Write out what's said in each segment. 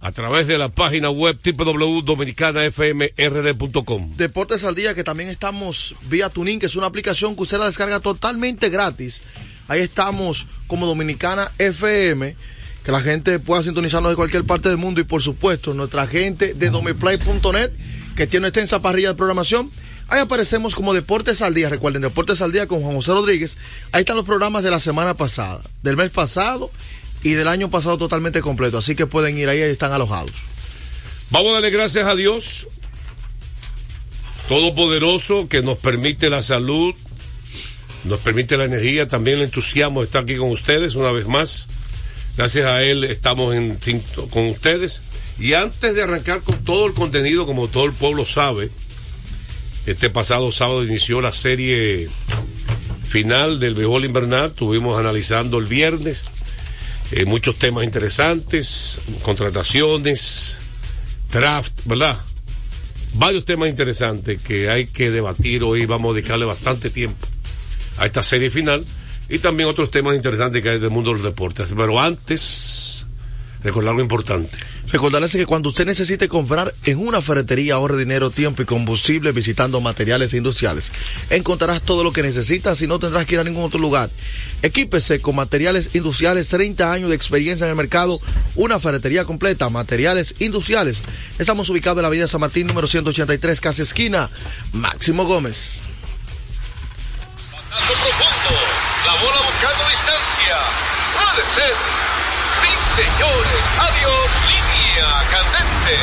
a través de la página web www.dominicanafmrd.com. Deportes al Día, que también estamos vía Tuning, que es una aplicación que usted la descarga totalmente gratis. Ahí estamos como Dominicana FM, que la gente pueda sintonizarnos de cualquier parte del mundo y por supuesto nuestra gente de domiplay.net, que tiene una extensa parrilla de programación. Ahí aparecemos como Deportes al Día. Recuerden, Deportes al Día con Juan José Rodríguez. Ahí están los programas de la semana pasada, del mes pasado y del año pasado totalmente completo. Así que pueden ir ahí, están alojados. Vamos a darle gracias a Dios Todopoderoso que nos permite la salud, nos permite la energía, también el entusiasmo de estar aquí con ustedes una vez más. Gracias a Él estamos con ustedes. Y antes de arrancar con todo el contenido, como todo el pueblo sabe, este pasado sábado inició la serie final del béisbol invernal. Estuvimos analizando el viernes eh, muchos temas interesantes, contrataciones, draft, ¿verdad? Varios temas interesantes que hay que debatir hoy. Vamos a dedicarle bastante tiempo a esta serie final y también otros temas interesantes que hay del mundo de los deportes. Pero antes, recordar algo importante. Recordarles que cuando usted necesite comprar en una ferretería, ahorre dinero, tiempo y combustible visitando materiales industriales. Encontrarás todo lo que necesitas y no tendrás que ir a ningún otro lugar. Equípese con materiales industriales, 30 años de experiencia en el mercado, una ferretería completa, materiales industriales. Estamos ubicados en la Avenida San Martín, número 183, casa esquina, Máximo Gómez. Paso profundo, la bola buscando distancia. Puede ser. Sí, señores. Línea candente.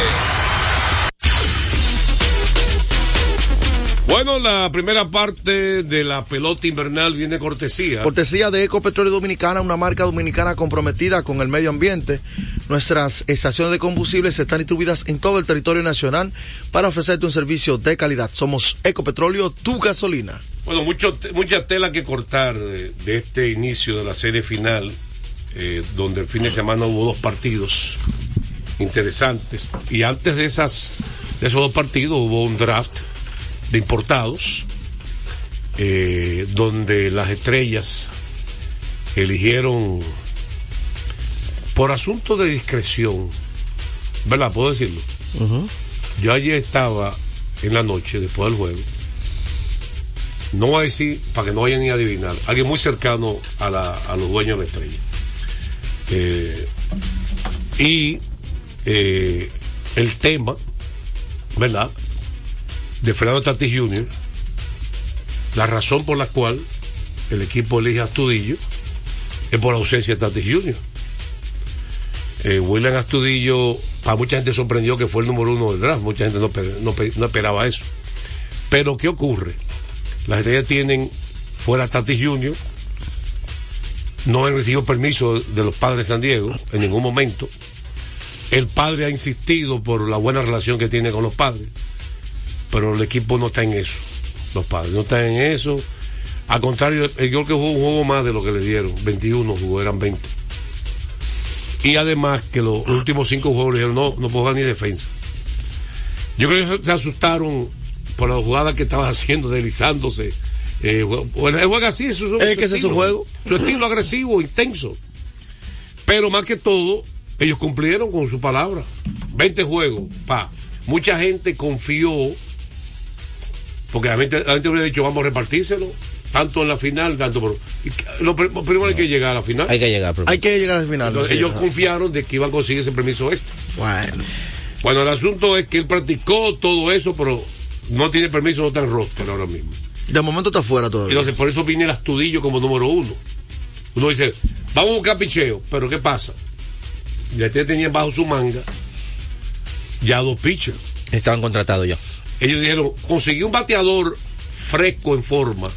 Bueno, la primera parte de la pelota invernal viene cortesía. Cortesía de Ecopetróleo Dominicana, una marca dominicana comprometida con el medio ambiente. Nuestras estaciones de combustibles están distribuidas en todo el territorio nacional para ofrecerte un servicio de calidad. Somos Ecopetróleo, tu gasolina. Bueno, mucho, mucha tela que cortar de, de este inicio de la serie final, eh, donde el fin de semana hubo dos partidos interesantes. Y antes de, esas, de esos dos partidos hubo un draft de importados, eh, donde las estrellas eligieron, por asunto de discreción, ¿Verdad? ¿Puedo decirlo? Yo ayer estaba en la noche, después del juego. No voy a decir, para que no vayan ni a adivinar, alguien muy cercano a, la- a los dueños de la estrella. Eh, y eh, el tema, ¿verdad? De Fernando Tatis Jr., la razón por la cual el equipo elige a Astudillo es por la ausencia de Tatis Jr. Eh, William Astudillo, para mucha gente sorprendió que fue el número uno del draft, mucha gente no, pe- no pe- no esperaba eso. Pero, ¿qué ocurre? Las estrellas tienen fuera Tatis Jr., no han recibido permiso de los padres de San Diego en ningún momento. El padre ha insistido por la buena relación que tiene con los padres, pero el equipo no está en eso. Los padres no están en eso. Al contrario, yo creo que jugó un juego más de lo que le dieron. 21 jugó, eran 20. Y además que los últimos cinco juegos le dijeron, no, no puedo jugar ni defensa. Yo creo que se asustaron por la jugada que estaba haciendo, deslizándose. Eh, bueno, él juega así, eso es, Es que ese es su estilo. juego. Su estilo agresivo, intenso. Pero más que todo, ellos cumplieron con su palabra. 20 juegos, pa. Mucha gente confió, porque la gente, la gente hubiera dicho, vamos a repartírselo, tanto en la final, tanto por... Lo, pr- primero hay que llegar a la final. Hay que llegar. primero. Hay que llegar al final. Entonces, sí, ellos confiaron de que iban a conseguir ese permiso este. Bueno. Bueno, el asunto es que él practicó todo eso, pero no tiene permiso, no está en roster ahora mismo. De momento está fuera todavía. Entonces, por eso viene el astudillo como número uno. Uno dice, vamos a buscar picheo, pero ¿qué pasa? Ya te tenían bajo su manga ya dos pitchers. Estaban contratados ya. Ellos dijeron, conseguir un bateador fresco en forma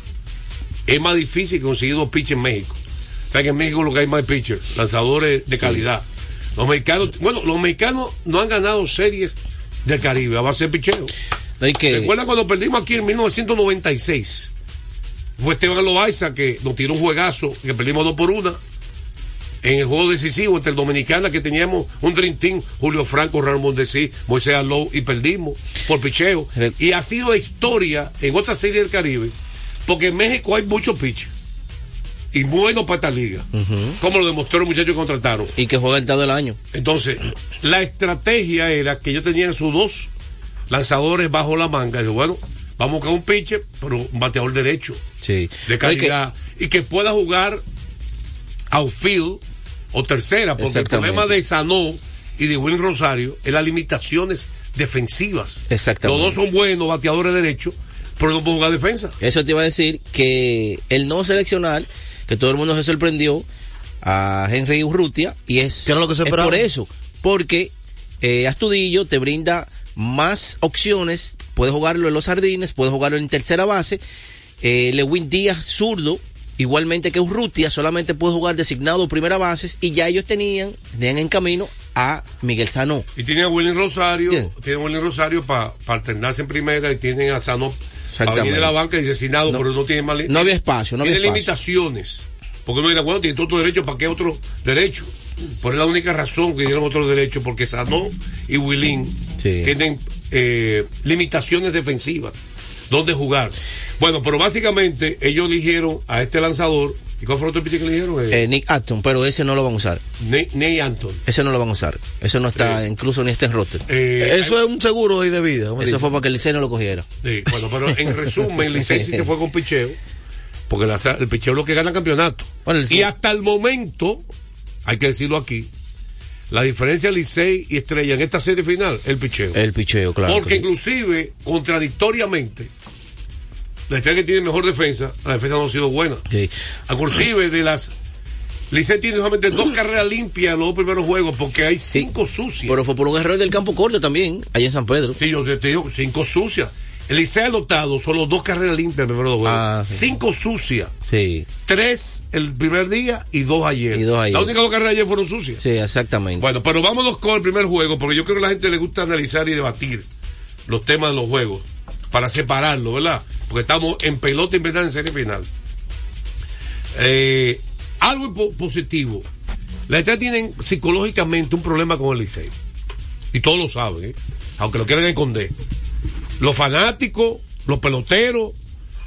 es más difícil que conseguir dos pitchers en México. O sea que en México lo que hay más pitchers, lanzadores de calidad. Los mexicanos, bueno, los mexicanos no han ganado series del Caribe a base de picheo. Que. ¿Recuerdan cuando perdimos aquí en 1996? Fue Esteban Loaiza que nos tiró un juegazo, que perdimos dos por una. En el juego decisivo entre el Dominicana, que teníamos un Dream Team, Julio Franco, Ramón Mondesí, Moisés Alou, y perdimos por picheo. Y ha sido historia en otras series del Caribe, porque en México hay muchos pitchers. Y buenos para esta liga. Como lo demostró el muchacho que contrataron. Y que juega el dado del año. Entonces, la estrategia era que ellos tenían sus dos lanzadores bajo la manga. Y dijo, bueno, vamos a buscar un pitcher, pero un bateador derecho, Sí. de que- calidad, y que pueda jugar outfield o tercera, porque el problema de Sanó y de Will Rosario es las limitaciones defensivas. Exactamente. Los dos son buenos bateadores derechos, pero no pueden jugar defensa. Eso te iba a decir que el no seleccionar, que todo el mundo se sorprendió a Henry Urrutia, y es, ¿Qué era lo que se es por eso, porque eh, Astudillo te brinda más opciones, puedes jugarlo en los jardines, puedes jugarlo en tercera base, eh, Lewin Díaz zurdo, igualmente que Urrutia, solamente puede jugar designado primera base, y ya ellos tenían, tenían en camino a Miguel Sanó. Y tienen a William Rosario, tienen a William Rosario para alternarse en primera y tienen a Sano para venir de la banca y designado, No- pero no tiene más no había espacio, no había tiene espacio. limitaciones. Porque uno dirá, bueno, tiene otro derecho, ¿para qué otro derecho? Por la única razón que dieron otro derecho, porque Sano y Willing Sí. tienen eh, limitaciones defensivas. ¿Dónde jugar? Bueno, pero básicamente ellos eligieron a este lanzador. ¿Y cuál fue el otro pitcher que eligieron? Eh, Eh, Nick Acton, pero ese no lo van a usar. Ney, Ney Anton. Ese no lo van a usar. Eso no está, incluso ni está en roster. Eh, Eso es un seguro de vida. Eso fue para que el Licey no lo cogiera. Sí, bueno, pero en resumen, el Licey sí se fue con picheo, porque la- el picheo es lo que gana campeonato. Bueno, el Licey- y hasta el momento, hay que decirlo aquí, la diferencia Licey y Estrella en esta serie final, el picheo. El picheo, claro. porque sí. inclusive, contradictoriamente, la Estrella que tiene mejor defensa, la defensa no ha sido buena. Sí. Inclusive de las... Licey tiene solamente dos carreras limpias en los dos primeros juegos, porque hay cinco sucias. Pero fue por un error del campo corto también, allá en San Pedro. Sí, yo te digo, cinco sucias. El Licey ha anotado solo dos carreras limpias en el primero dos juegos. Ah, sí. Cinco sucias. Sí, Tres el primer día y dos ayer. Y dos ayer. Las únicas dos carreras ayer fueron sucias. sí, exactamente. Bueno, pero vámonos con el primer juego, porque yo creo que a la gente le gusta analizar y debatir los temas de los juegos, para separarlo, ¿verdad? Porque estamos en pelota invernal en serie final. Eh, algo po- positivo. Las estrellas tienen psicológicamente un problema con el Licey. Y todos lo saben, ¿eh? aunque lo quieran esconder. Los fanáticos, los peloteros,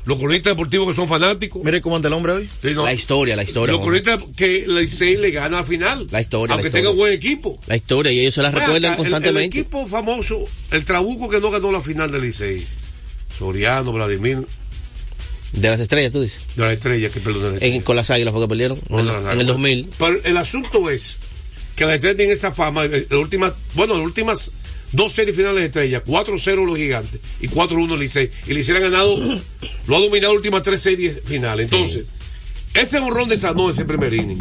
los cronistas deportivos que son fanáticos. Mire cómo anda el hombre hoy. Sí, no. La historia, la historia. Los cronistas que la Licey le gana al final. La historia, Aunque la historia. tenga buen equipo. La historia, y ellos se la recuerdan el- constantemente. El, equipo famoso, el Trabuco que no ganó la final del Licey. Soriano, Vladimir, De las estrellas, tú dices. de la estrella, que perdón. la En, con las águilas fue que perdieron. No, en, el no. 2000. Pero el asunto es que la estrella tiene esa fama. eh, Las últimas, bueno, las últimas dos series finales de estrella, 4-0 los gigantes y 4-1 el Licey. Y Licey ha ganado, lo ha dominado las últimas tres series finales. Entonces, ese borrón de Sanó, ese primer inning,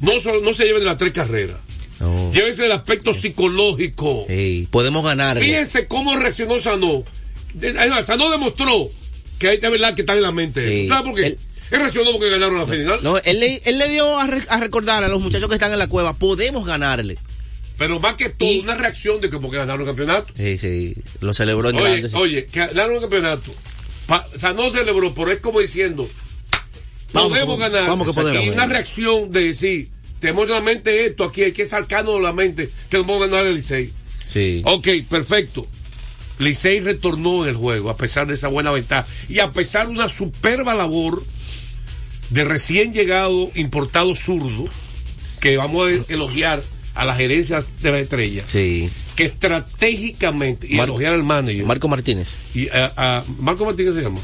no, solo, no se lleve de las tres carreras. No. Llévese del aspecto psicológico. Podemos ganar. Fíjense cómo reaccionó Sanó. De- además, Sanó demostró que hay de verdad que está en la mente. Sí. eso. ¿Sabes por qué? Él- Él, reaccionó porque ganaron la final. No, él, le, él le dio a, re- a recordar a los muchachos que están en la cueva, podemos ganarle. Pero más que todo, Y- una reacción de que porque ganaron el campeonato. Sí, sí, lo celebró en Oye, grande. sí. oye, que ganaron el campeonato. Pa- o sea, no celebró, pero es como diciendo, Vamos, podemos vamos, ganar. vamos que podemos. Y una reacción de decir, tenemos en la mente esto, aquí hay que sacarnos la mente que vamos a ganar el Licey. Sí. Ok, perfecto. Licey retornó en el juego a pesar de esa buena ventaja. Y a pesar de una superba labor de recién llegado importado zurdo que vamos a elogiar a las gerencias de la estrella Sí. que estratégicamente y Mar- elogiar al manager. Marco Martínez. y a, a- Marco Martínez se llama.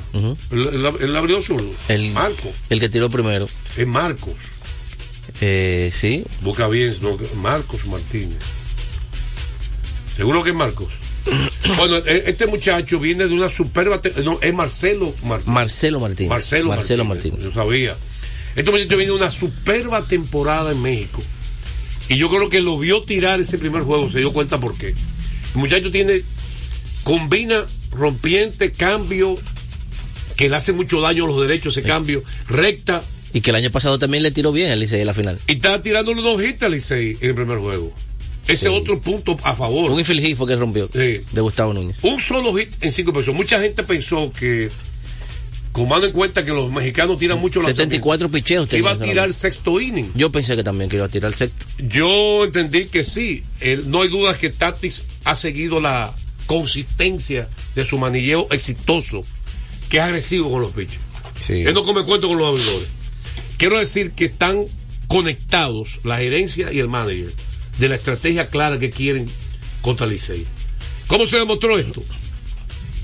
El, el, el abridor zurdo. El, Marco. el que tiró primero. es Marcos. Eh, sí. busca bien Marcos Martínez. Seguro que es Marcos bueno e- este muchacho viene de una superba no es Marcelo Martínez Marcelo Martínez. Marcelo, Marcelo Martínez. Martínez. Yo sabía. Este muchacho viene de una superba temporada en México. Y yo creo que lo vio tirar ese primer juego, se dio cuenta por qué. El muchacho tiene, combina rompiente, cambio, que le hace mucho daño a los derechos, ese cambio, recta, Y que el año pasado también le tiró bien al Licey en la final. y está tirándole dos hits al Licey en el primer juego. Ese es otro punto a favor. Un infeliz fue que rompió Sí. de Gustavo Núñez. Un solo hit en cinco pesos. Mucha gente pensó que, tomando en cuenta que los mexicanos tiran mucho la 74 picheos. iba a tirar el sexto inning. Yo pensé que también que iba a tirar el sexto. Yo entendí que sí. Él- no hay duda que Tatis ha seguido la consistencia de su manilleo exitoso, que es agresivo con los pitchers. Sí. Él no come cuento con los abridores. Quiero decir que están conectados la gerencia y el manager de la estrategia clara que quieren contra Licey. ¿Cómo se demostró esto?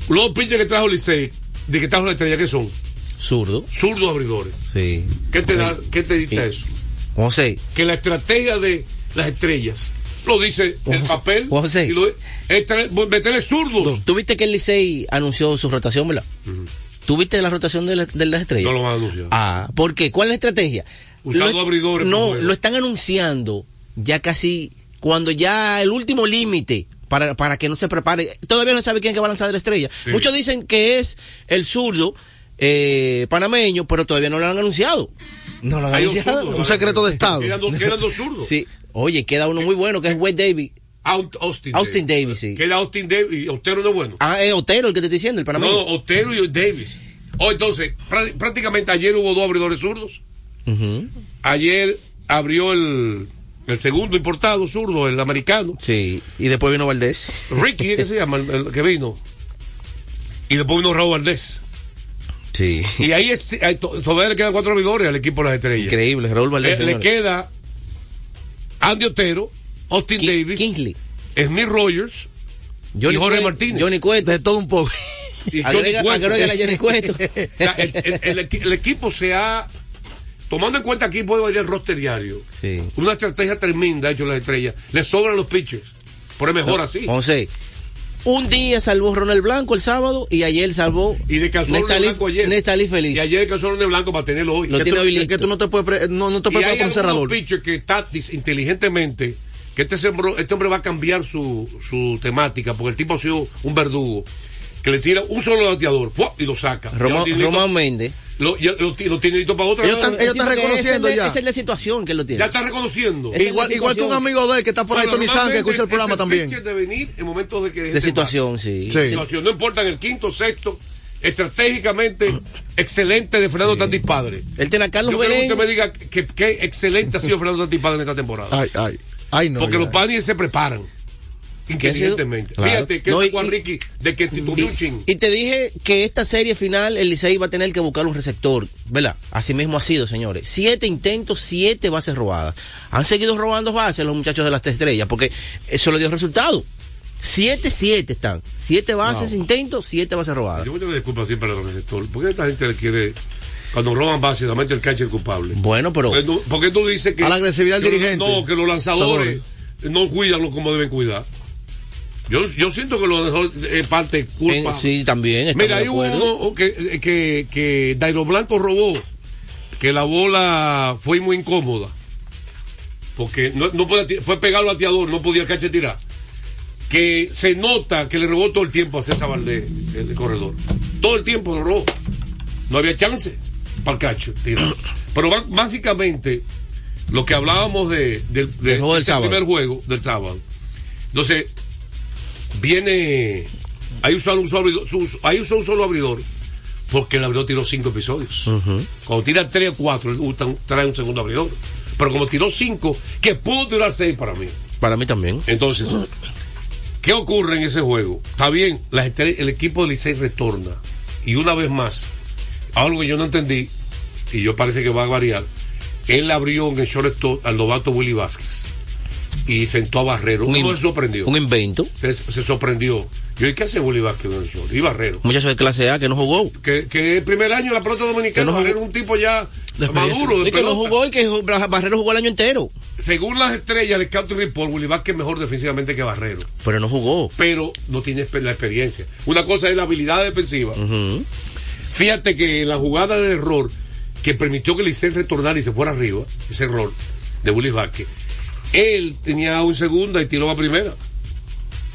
Los pitchers que trajo Licey, de que trajo la estrella, ¿qué son? Zurdo. Zurdos abridores. Sí. ¿Qué te, da, qué te dicta Sí. eso? José. que la estrategia de las estrellas lo dice el papel José. y lo meterle zurdos ¿Tú viste que el Licey anunció su rotación, verdad? ¿Tú viste la rotación de, la- de las estrellas? no lo van a anunciar Ah, ¿por qué? ¿Cuál es la estrategia? Usando Lo- abridores No, lo están anunciando ya casi cuando ya el último límite para, para que no se prepare. Todavía no se sabe quién es que va a lanzar de la estrella. Sí. Muchos dicen que es el zurdo eh, panameño, pero todavía no lo han anunciado. No lo han Hay un anunciado. zurdo, Un secreto de Estado. quedan dos, quedan dos zurdos Sí. Oye, queda uno muy bueno que es Wade Davis. Austin, Austin Davis, sí. queda Austin Davis y Otero no es bueno Ah, es Otero el que te estoy diciendo, el panameño. no, Otero y Davis o entonces prá- prácticamente ayer hubo dos abridores zurdos ayer abrió el el segundo importado zurdo el americano Sí, y después vino Valdés. Ricky ¿qué se llama el, el que vino y después vino Raúl Valdés Sí. y ahí es, todavía le quedan cuatro abridores al equipo de las estrellas Increíble, Raúl Valdés. le, le señores. queda Andy Otero, Austin Ki- Davis, Kingsley. Smith Rogers Johnny y Jorge Cueto, Martínez. Johnny Cueto. De todo un poco. y Johnny Agrega, Cueto. Johnny Cueto. El, el- el equi- el equipo se ha, tomando en cuenta aquí puede variar el roster diario, Sí. una estrategia tremenda ha hecho las estrellas. Le sobran los pitchers. Por es mejor así. José, un día salvó Ronald Blanco el sábado y ayer salvó Y descansó Ronald Blanco ayer. Nestalí Feliz. Y ayer descansó Ronald Blanco para tenerlo hoy. Lo Que tiene hoy es listo. que tú no te puedes, no, no te y puedes hay con cerrador. pitchers que Tatis inteligentemente que este, sembro- este hombre va a cambiar su, su temática porque el tipo ha sido un verdugo que le tira un solo bateador y lo saca Román Méndez. Lo, ya lo, lo tiene listo para otra Ellos están- ellos Sí, están reconociendo es la- ya. Esa es la situación que lo tiene. ya está reconociendo es Igual, igual que un amigo de él que está por ahí, Tony San, que escucha el programa es el también. de venir en momentos de que de situación, sí. Sí. situación no importa en el quinto sexto estratégicamente excelente de Fernando Tatis padre Él tiene a Carlos yo quiero que me diga que, que excelente ha sido Fernando Tatis padre en esta temporada Ay, ay, ay, no. porque ya. los panis se preparan inteligentemente. Claro. Fíjate que No, ese y- Juan Ricky de que titubeó un chin. Y, y te dije que esta serie final el Licey va a tener que buscar un receptor, ¿verdad? Así mismo ha sido, señores. Siete intentos, siete bases robadas. Han seguido robando bases los muchachos de las tres estrellas porque eso le dio resultado. Siete, siete están. Siete bases, intentos, siete bases robadas. Yo me tengo disculpas siempre al receptor. ¿Por qué esta gente le quiere, cuando roban básicamente el catcher culpable? Bueno, pero ¿Por qué tú- ¿Por qué tú dices que... A la agresividad del que dirigente. No, que los lanzadores no cuidan lo como deben cuidar. Yo, yo siento que lo dejó es parte culpa. en- sí, también. Mira, hay uno acuerdo. que, que, que Dairo Blanco robó, que la bola fue muy incómoda. Porque no, no podía fue pegar al bateador, no podía tirar. Que se nota que le robó todo el tiempo a César Valdés, el corredor. Todo el tiempo lo robó. No había chance para el catcher tirar. Pero básicamente, lo que hablábamos de, del de, Del primer juego del sábado. Entonces, viene. Ahí usó un solo abridor, ahí usó un solo abridor, porque el abridor tiró cinco episodios. Cuando tira tres o cuatro, él usa trae un segundo abridor. Pero como tiró cinco, que pudo tirar seis para mí. Para mí también. Entonces, ¿qué ocurre en ese juego? Está bien, las el equipo de Licey retorna. Y una vez más, algo que yo no entendí, y yo parece que va a variar, él abrió en el shortstop al novato Willy Vázquez. Y sentó a Barrero. Un Uno se sorprendió. Un invento. Se, se sorprendió. Yo, ¿y qué hace el short? Y Barrero. Muchacho de clase A que no jugó. Que, que el primer año en la pelota dominicana, Que no. Barrero es un tipo ya De maduro de Y que no jugó y que Barrero jugó el año entero. Según las estrellas del Scouting Report, Willy Vázquez es mejor defensivamente que Barrero. Pero no jugó. pero no tiene la experiencia. Una cosa es la habilidad defensiva. Fíjate que en la jugada de error que permitió que Licey retornara y se fuera arriba, ese error de Willy Vázquez, él tenía un segunda y tiró a primera.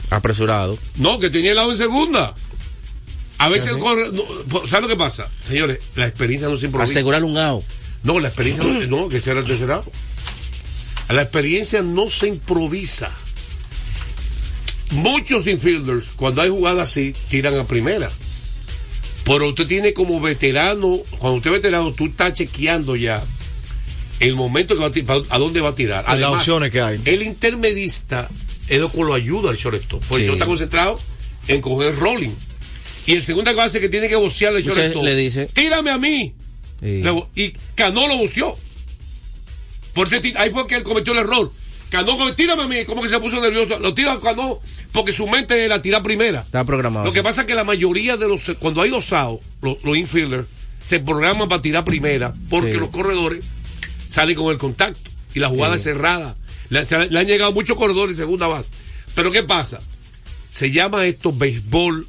Apresurado. No, que tenía el lado en segunda. A veces el corre, no, ¿sabe lo que pasa? Señores, la experiencia no se improvisa. Asegurar un out. No, la experiencia no, no, que ese era el tercer out. La experiencia no se improvisa. Muchos infielders, cuando hay jugadas así, tiran a primera. Pero usted tiene como veterano, cuando usted es veterano, tú estás chequeando ya el momento que va a tirar, a dónde va a tirar. Las opciones que hay. El intermedista es lo que lo ayuda al shortstop. Porque Sí. no está concentrado en coger rolling. Y el segunda base que tiene que bocear el shortstop. le dice- Tírame a mí. Sí. Luego, y Cano lo buceó. Por ti- ahí fue que él cometió el error. Cano, tírame a mí, como que se puso nervioso. Lo tira a Cano porque su mente la tira primera. Está programado. Lo que sí. pasa es que la mayoría de los, cuando hay dos outs, los, los infielders, se programan para tirar primera porque los corredores salen con el contacto y la jugada Sí. es cerrada. Le, se- le han llegado muchos corredores en segunda base. Pero ¿qué pasa? Se llama esto béisbol,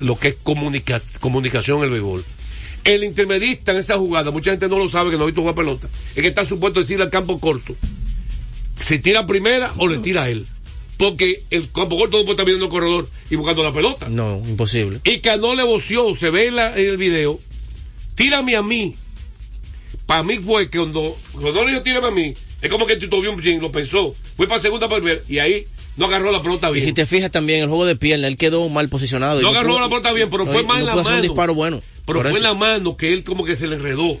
lo que es comunica- comunicación en el béisbol. El intermedista en esa jugada, mucha gente no lo sabe que no ha visto jugar pelota, es que está supuesto decirle al campo corto, si tira primera o le tira a él. Porque el campo corto no puede estar viendo el corredor y buscando la pelota. No, imposible. Y Cano le voció, se ve en, la- en el video, tírame a mí. Para mí fue que cuando, cuando le dijo tírame a mí, es como que Tito vio un chin, lo pensó, fue para segunda para ver, y ahí no agarró la pelota Y si bien. te fijas también, el juego de pierna, él quedó mal posicionado. No agarró la pelota bien, pero no, fue más no en la mano. un disparo bueno. Pero fue en eso. la mano que él como que se le enredó.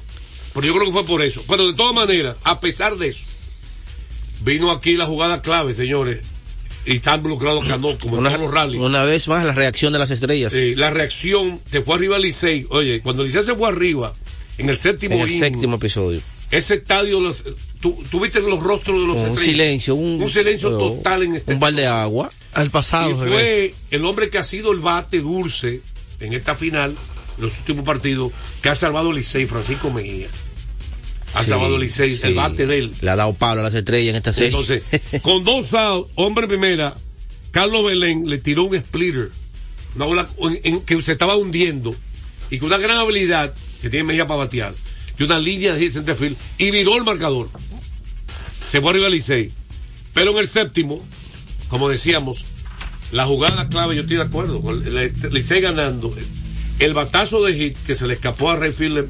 Pero yo creo que fue por eso. Pero de todas maneras, a pesar de eso, vino aquí la jugada clave, señores. Y está involucrado Cano, como en una, todos los rallies. una vez más, la reacción de las estrellas. Eh, la reacción, se fue arriba Licey. Oye, cuando Licey se fue arriba, en el séptimo en el séptimo episodio. ese estadio, los, tú, tú viste los rostros de los Un silencio, un, Un silencio total en este Un balde de agua. Al pasado. Y fue el hombre que ha sido el bate dulce en esta final, en los últimos partidos, que ha salvado a Licey, Francisco Mejía. Ha Sí, salvado a Licey, sí. el bate de él. Le ha dado palo a las estrellas en esta serie. Entonces, con dos outs, hombre primera, Carlos Belén le tiró un splitter, una bola en- en- que se estaba hundiendo, y con una gran habilidad que tiene Mejía para batear, y una línea de centerfield, y viró el marcador. Se fue arriba el Licey. Pero en el séptimo, como decíamos, la jugada clave, yo estoy de acuerdo, con Licey ganando, el batazo de hit que se le escapó a Rayfield,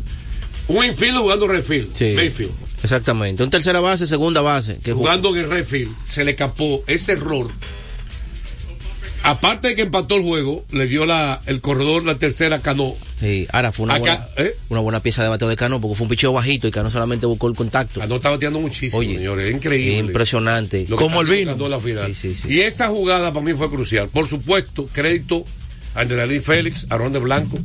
un infield jugando Rayfield, Sí. Mayfield Exactamente. Un tercera base, segunda base. Que jugando en el Redfield, se le escapó ese error. Aparte de que empató el juego, le dio la, el corredor la tercera Cano. Sí, ahora fue una, Acá, buena, ¿eh? una buena pieza de bateo de Cano porque fue un picheo bajito y Cano solamente buscó el contacto. Cano está bateando muchísimo, Oye, señores. Es increíble. Impresionante. Como el vino. la final. Sí, sí, sí. Y esa jugada para mí fue crucial. Por supuesto, crédito a Andrelín Félix, a Ron de Blanco,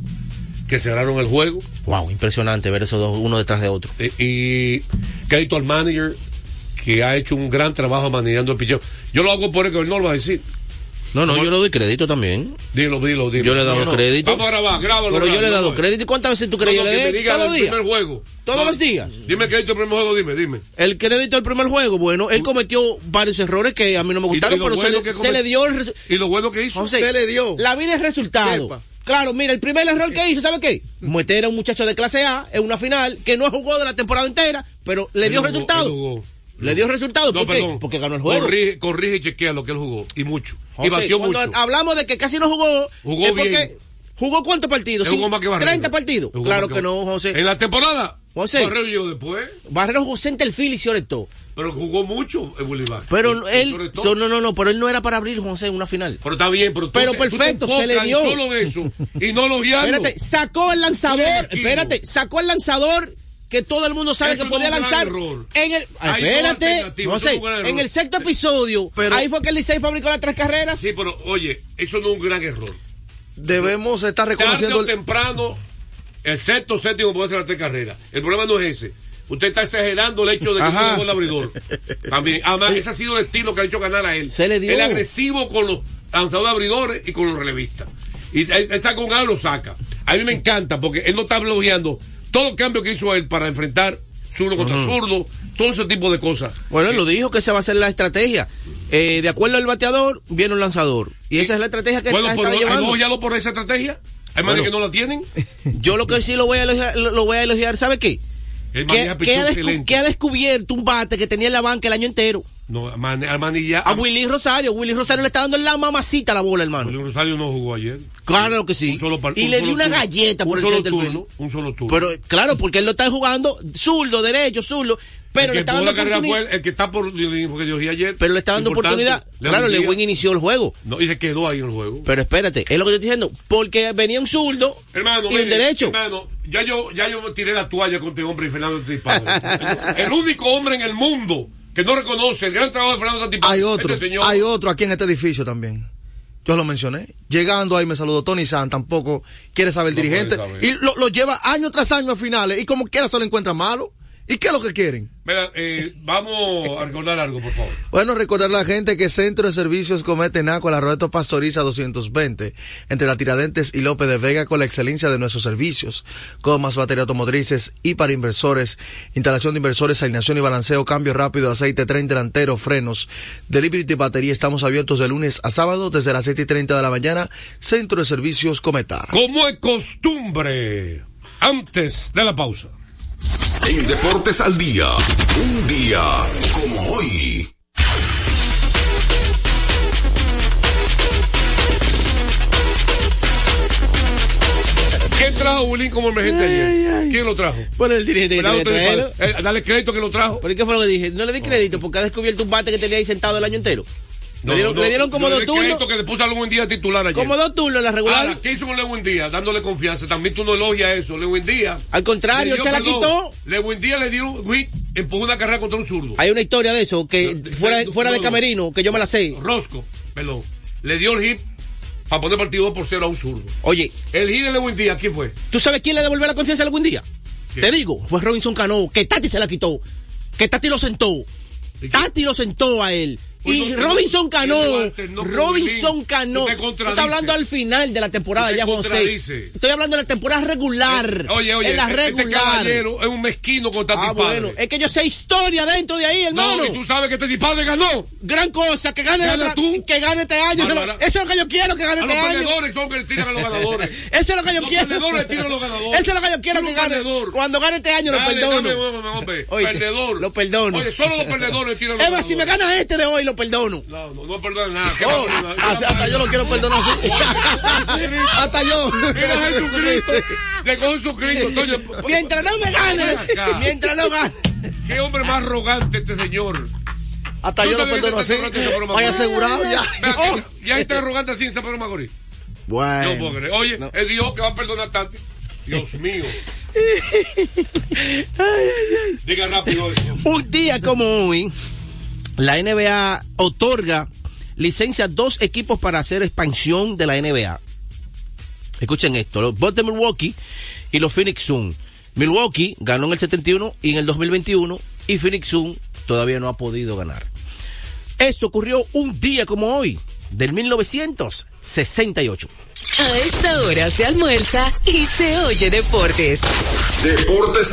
que cerraron el juego. Wow, impresionante ver esos dos uno detrás de otro. Eh, y crédito al manager, que ha hecho un gran trabajo manejando el picheo. Yo lo hago por el que él no lo va a decir. No, no, ¿Cómo? yo le doy crédito también. Dilo, dilo, dilo. Yo le he dado No, no. crédito. Vamos a grabar, grábalo. Pero yo le he dado crédito. ¿Y cuántas veces tú crees No, yo le diga Todos los días. primer juego. Todos los días. Dime crédito del primer juego, dime, dime. El crédito del primer juego, bueno, él cometió varios errores que a mí no me gustaron, pero se le, se dio el Y lo bueno que hizo. José, Se le dio. La vida es resultado. Sepa. Claro, mira, el primer error que hizo, ¿sabe qué? Meter a un muchacho de clase A en una final que no jugó de la temporada entera, pero le dio jugó, resultado. jugó. Le dio resultado. No, ¿Por qué? perdón. Porque ganó el juego. Corrige, corrige y chequea lo que él jugó. Y mucho. y José, batió cuando mucho. hablamos de que casi no jugó, Jugó es porque bien. jugó cuántos partidos? Jugó más que Barrero. 30 partidos. Jugó Claro que no, José. En la temporada. José. Barrero llegó después. Barrero jugó centerfield y sobre todo. Pero jugó mucho en Bolívar. Pero Y- y él, so- no, no, no, pero él no era para abrir, José, una final. Pero está bien, pero, tú Pero tú perfecto, se le en dio. solo eso. Y no lo guiarlo. Espérate, sacó el lanzador, espérate, sacó el lanzador que todo el mundo sabe Eso que podía es un gran lanzar error. en el Hay espérate, no sé, en el sexto episodio, Pero- ahí fue que el Licey fabricó las tres carreras. Sí, pero oye, eso no es un gran error. Debemos estar Tarde reconociendo. o el- temprano, el sexto, séptimo puede hacer las tres carreras. El problema no es ese. Usted está exagerando el hecho de que Ajá. no el abridor. También. Además, ese ha sido el estilo que ha hecho ganar a él. Se le dio. Él es agresivo con los lanzadores abridores y con los relevistas. Y él, él saca un lo saca. A mí me encanta porque él no está elogiando todo el cambio que hizo él para enfrentar zurdo contra zurdo, todo ese tipo de cosas. Bueno, él lo dijo que esa va a ser la estrategia. Eh, de acuerdo al bateador, viene un lanzador. Y esa es la estrategia que Bueno, está, pero está hay llevando. elogiarlo por esa estrategia. Hay más de que no la tienen. Yo lo que sí lo voy a elogiar, lo, voy a elogiar, ¿sabe qué? El Que, ha descu- que ha descubierto un bate que tenía en la banca el año entero. No, a Man- al manilla. A Willy Rosario. Willy Rosario le está dando la mamacita a la bola, hermano. Willy Rosario no jugó ayer. Claro que sí. Un solo y le dio una turno. galleta por un el solo turno. Un solo turno. Pero claro, porque él lo está jugando zurdo, derecho, zurdo. Pero el le está dando oportunidad. el, el que está por porque yo dije ayer. Pero le está dando oportunidad. Le Claro. Lewin inició el juego. No, y se quedó ahí en el juego. Pero espérate, es lo que yo estoy diciendo. Porque venía un zurdo Hermano, y un derecho. Hermano, ya yo, ya yo tiré la toalla con este hombre y Fernando Tatipadre. el único hombre en el mundo que no reconoce el gran trabajo de Fernando Tatipadre. Hay otro, Este señor. hay otro aquí en este edificio también. Yo lo mencioné. Llegando ahí me saludó Tony San, tampoco quiere saber el No dirigente. saber. Y lo, lo lleva año tras año a finales. Y como quiera se lo encuentra malo. ¿Y qué es lo que quieren? Mira, eh, vamos a recordar algo, por favor. Bueno, recordar a la gente que Centro de Servicios Comete Naco, la Roberto Pastoriza 220, entre la Tiradentes y López de Vega, con la excelencia de nuestros servicios, comas, baterías automotrices y para inversores, instalación de inversores, alineación y balanceo, cambio rápido, aceite, tren delantero, frenos, delivery de batería. Estamos abiertos de lunes a sábado desde las 7 y 30 de la mañana. Centro de Servicios Cometa. Como es costumbre, antes de la pausa. En Deportes al Día, un día como hoy. ¿Quién trajo a Wilín como emergente ayer? ¿Quién lo trajo? Bueno, el dirigente que traerlo. Eh, dale crédito que lo trajo. ¿Pero qué fue lo que dije? No le di crédito porque ha descubierto un bate que tenía ahí sentado el año entero. No, le, dieron, no, le dieron como yo dos turnos. que le puso a Lewin Díaz titular ayer. Como dos turnos en la regular. Ahora, ¿qué hizo con Lewin Díaz? Dándole confianza. También tú no elogias eso. Lewin Díaz. Al contrario, se la perdón. quitó. Lewin Díaz le dio un hit, empujó una carrera contra un zurdo. Hay una historia de eso, que No, fuera, no, fuera de no. camerino, que yo me la sé. Rosco, perdón. Le dio el hit para poner partido 2 por 0 a un zurdo. Oye, El hit de Lewin Díaz, ¿quién fue? ¿tú sabes quién le devolvió la confianza algún día? ¿Quién? Te digo, fue Robinson Cano, que Tati se la quitó. Que Tati lo sentó. Tati lo sentó a él. Pues Y no, Robinson no, Cano, no, Robinson Cano, estás hablando al final de la temporada ya, José. Estoy hablando de la temporada regular. Oye, oye, en la este regular. es un mezquino con ah, Padre. bueno, es que yo sé historia dentro de ahí, hermano. No, y tú sabes que Tati Padre ganó. Gran cosa, que gane, otra- tú. que gane este año. Bárbara. Eso es lo que yo quiero, que gane A los este año. perdedores son que le tiran a los ganadores. Eso es lo que yo Los quiero. perdedores tiran a los ganadores. Eso es lo que yo quiero que gane. perdedor. Cuando gane este año lo perdono. dame, Oye, perdedor. lo perdono. Oye, solo los perdedores tiran a los Eva, si me ganadores. gana este de hoy, lo perdono. No, no, no perdonan nada. ¿Qué Oh, hasta, hasta yo lo quiero perdonar así. hasta yo. Mira Jesucristo. Llegó Jesucristo. Mientras no me gane, mientras no gane. Qué hombre más arrogante este señor. Hasta ¿Tú yo lo perdono así. Pedro Vaya asegurado ya. Espérate, Ya está arrogante así en San Pedro Macorís. No Bueno. puedo creer. Oye, es Dios que va a perdonar tanto. Dios mío. Diga rápido eso. Un día como hoy, la NBA otorga licencia a dos equipos para hacer expansión de la NBA. Escuchen esto, los Bucks de Milwaukee y los Phoenix Suns. Milwaukee ganó en el 71 y en el 2021 y Phoenix Suns todavía no ha podido ganar. Esto ocurrió un día como hoy, del 1968. A esta hora se almuerza y se oye deportes. Deportes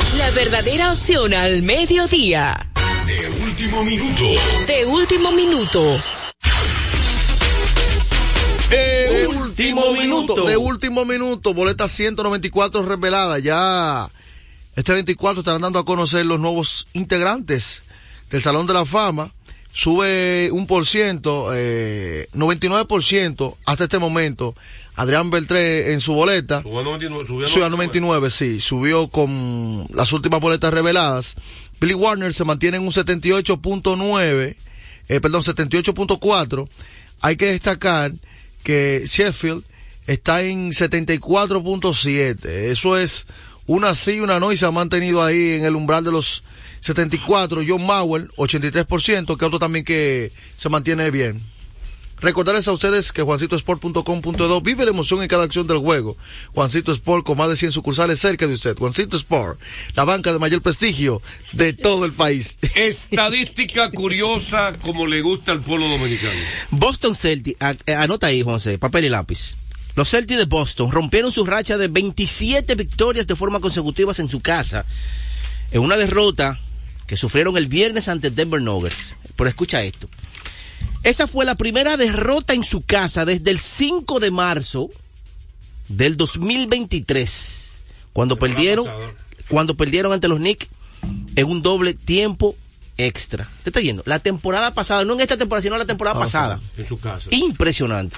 la verdadera opción al mediodía. De último minuto. De último minuto. De último minuto. De último minuto. Boleta 194 revelada. Ya este 24 estarán dando a conocer los nuevos integrantes del Salón de la Fama. Sube un por ciento, eh, 99% hasta este momento. Adrián Beltré en su boleta. Subió a 99, subió a Subió a 99. 99, sí. Subió con las últimas boletas reveladas. Billy Warner se mantiene en un 78.9, eh, perdón, 78.4. Hay que destacar que Sheffield está en 74.7. Eso es una sí y una no y se ha mantenido ahí en el umbral de los 74. John Mauer, 83%, que otro también que se mantiene bien. Recordarles a ustedes que juancitosport.com.do vive la emoción en cada acción del juego. Juancito Sport con más de 100 sucursales cerca de usted. Juancito Sport, la banca de mayor prestigio de todo el país. Estadística curiosa como le gusta al pueblo dominicano. Boston Celtics, eh, anota ahí, José, papel y lápiz. Los Celtics de Boston rompieron su racha de 27 victorias de forma consecutivas en su casa, en una derrota que sufrieron el viernes ante Denver Nuggets. Pero escucha esto. Esa fue la primera derrota en su casa desde el 5 de marzo del 2023, cuando perdieron, cuando perdieron ante los Knicks en un doble tiempo extra. ¿Te está yendo? La temporada pasada, no en esta temporada, sino la temporada pasada. En su casa. Impresionante.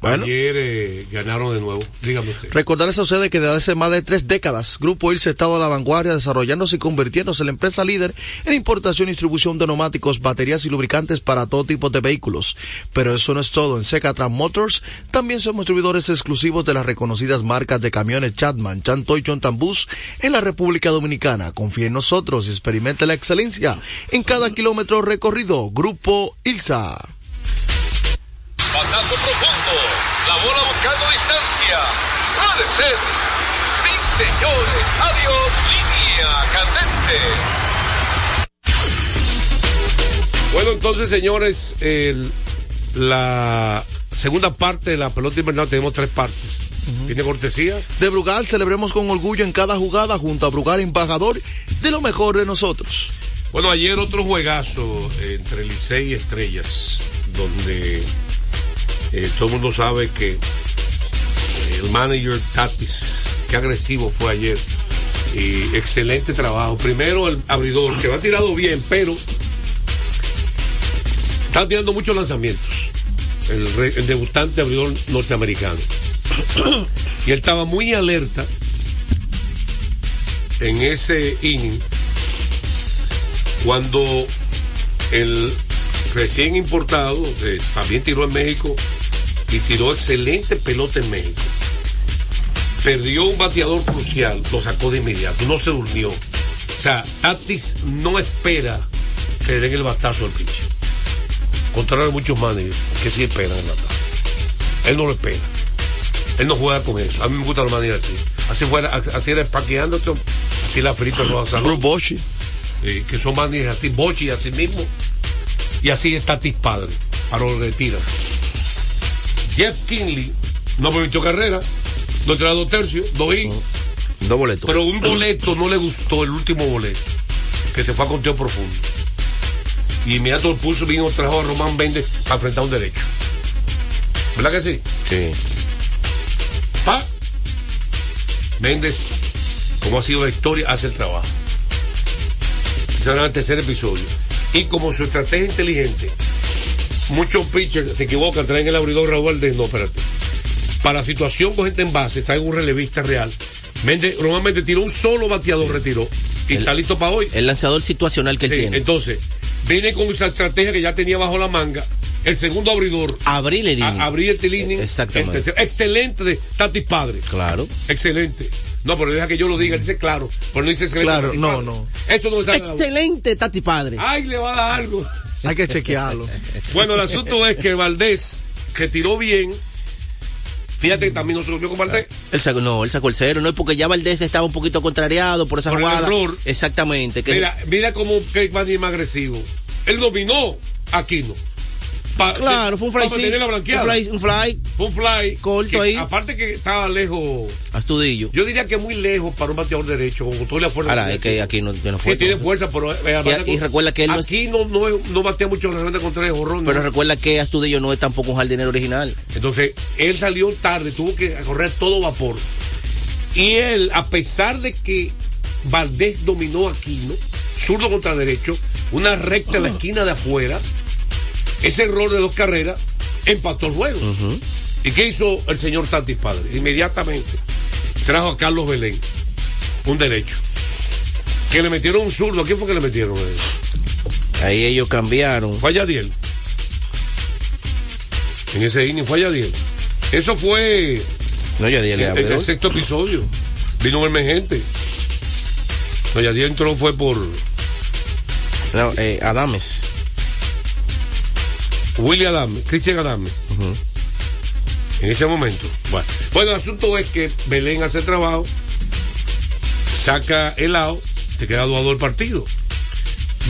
Bueno. Ayer eh, ganaron de nuevo. Dígame usted. Recordarles a ustedes que desde hace más de tres décadas, Grupo Ilse ha estado a la vanguardia desarrollándose y convirtiéndose en la empresa líder en importación y distribución de neumáticos, baterías y lubricantes para todo tipo de vehículos. Pero eso no es todo. En Secatran Motors también somos distribuidores exclusivos de las reconocidas marcas de camiones Chatman, Chanto y John en la República Dominicana. Confíe en nosotros y experimente la excelencia en cada kilómetro recorrido. Grupo Ilsa. Batazo profundo. La bola buscando distancia. Ser. Sí, señores. Adiós. Línea candente. Bueno, entonces, señores, el- la segunda parte de la pelota invernal tenemos tres partes. Tiene cortesía. De Brugal celebremos con orgullo en cada jugada junto a Brugal embajador de lo mejor de nosotros. Bueno, ayer otro juegazo entre Licey y Estrellas, donde Eh, todo el mundo sabe que el manager Tatis, qué agresivo fue ayer. Y excelente trabajo. Primero el abridor, que va tirado bien, pero está tirando muchos lanzamientos. El, debutante abridor norteamericano. y él estaba muy alerta en ese inning cuando el recién importado eh, también tiró en México y tiró excelente pelota en México. Perdió un bateador crucial, lo sacó de inmediato, no se durmió. O sea, Tatis no espera que le den el batazo al pitcher. Contrario a muchos managers que sí esperan el batazo. Él no lo espera. Él no juega con eso. A mí me gustan los managers así. Así fuera, así era espaqueando, así la frita no Bruce eh, que son managers así, Bochi así mismo. Y así es Tatis padre, para lo retira. Jeff Kinley no permitió carrera, no tiró dos tercios, dos hits, Dos boletos. pero un boleto no le gustó, el último boleto, que se fue a conteo profundo. Y inmediato el pulso vino, trajo a Román Méndez para enfrentar un derecho. ¿Verdad que sí? Sí. Pa. Méndez, como ha sido la historia, hace el trabajo. Este era el tercer episodio. Y como su estrategia inteligente, muchos pitchers se equivocan, traen el abridor Raúl Valdés, no, espérate. Para situación con gente en base, traen un relevista real. Méndez, Román Méndez tiró un solo bateador, retiró. Y está listo para hoy. El lanzador situacional que él Sí, tiene. entonces, viene con esa estrategia que ya tenía bajo la manga. El segundo abridor. Abrir el inning. a- abrir el inning. Exactamente. El tercero. excelente de Tatis Padre. Claro. Excelente. No, pero deja que yo lo diga, dice claro. Pero no dice excelente. Claro, no, Padre. no. Eso no boca. Excelente, Tati Padre. Ay, le va a dar algo. Hay que chequearlo. Bueno, el asunto es que Valdés, que tiró bien, fíjate que también no se durmió con Valdés. Él sacó, no, él sacó el cero, no es porque ya Valdés estaba un poquito contrariado por esa Por el jugada. error. Exactamente. Que Mira, mira cómo que más más agresivo. Él dominó a Aquino. Pa- claro, fue un fly. un blanqueada. fly, un fly Fue un fly. Corto que, ahí. Aparte que estaba lejos. Astudillo. Yo diría que muy lejos para un bateador derecho, con toda la fuerza. Ahora, es que aquí no, no fue. Sí, tiene fuerza, pero. eh, Y- y recuerda que él no es- Aquí no, no, no batea mucho la contra el jorrón. Pero recuerda que Astudillo no es tampoco un jardinero original. Entonces, él salió tarde, tuvo que correr todo vapor. Y él, a pesar de que Valdés dominó a Aquino, zurdo contra derecho, una recta en la esquina de afuera, ese error de dos carreras empató el juego. ¿Y qué hizo el señor Tatis Padre? Inmediatamente trajo a Carlos Belén, un derecho. Que le metieron un zurdo. ¿A quién fue que le metieron? Ahí ellos cambiaron. Fue a Yadiel. En ese inning fue a Yadiel. Eso fue No, ya di el en, en el sexto episodio. Vino un emergente. No, Yadiel entró fue por No, eh, Adames. Willy Adame, Cristian Adame. En ese momento. Bueno. bueno, el asunto es que Belén hace el trabajo, saca el lado, te queda 2 a 2 el partido.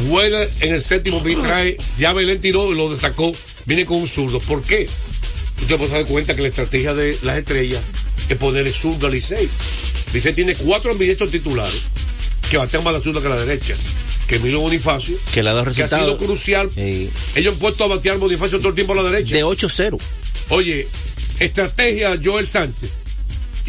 Vuela en el séptimo, vi- trae, ya Belén tiró y lo sacó, viene con un zurdo. ¿Por qué? Usted puede dar cuenta que la estrategia de las estrellas es ponerle zurdo a Licey. Licey tiene cuatro ambidiestros titulares que batean más la zurda que la derecha. Que Milo Bonifacio, Que le ha dado que ha sido crucial. Ellos han puesto a batear Bonifacio todo el tiempo a la derecha. de 8-0. Oye, estrategia Joel Sánchez.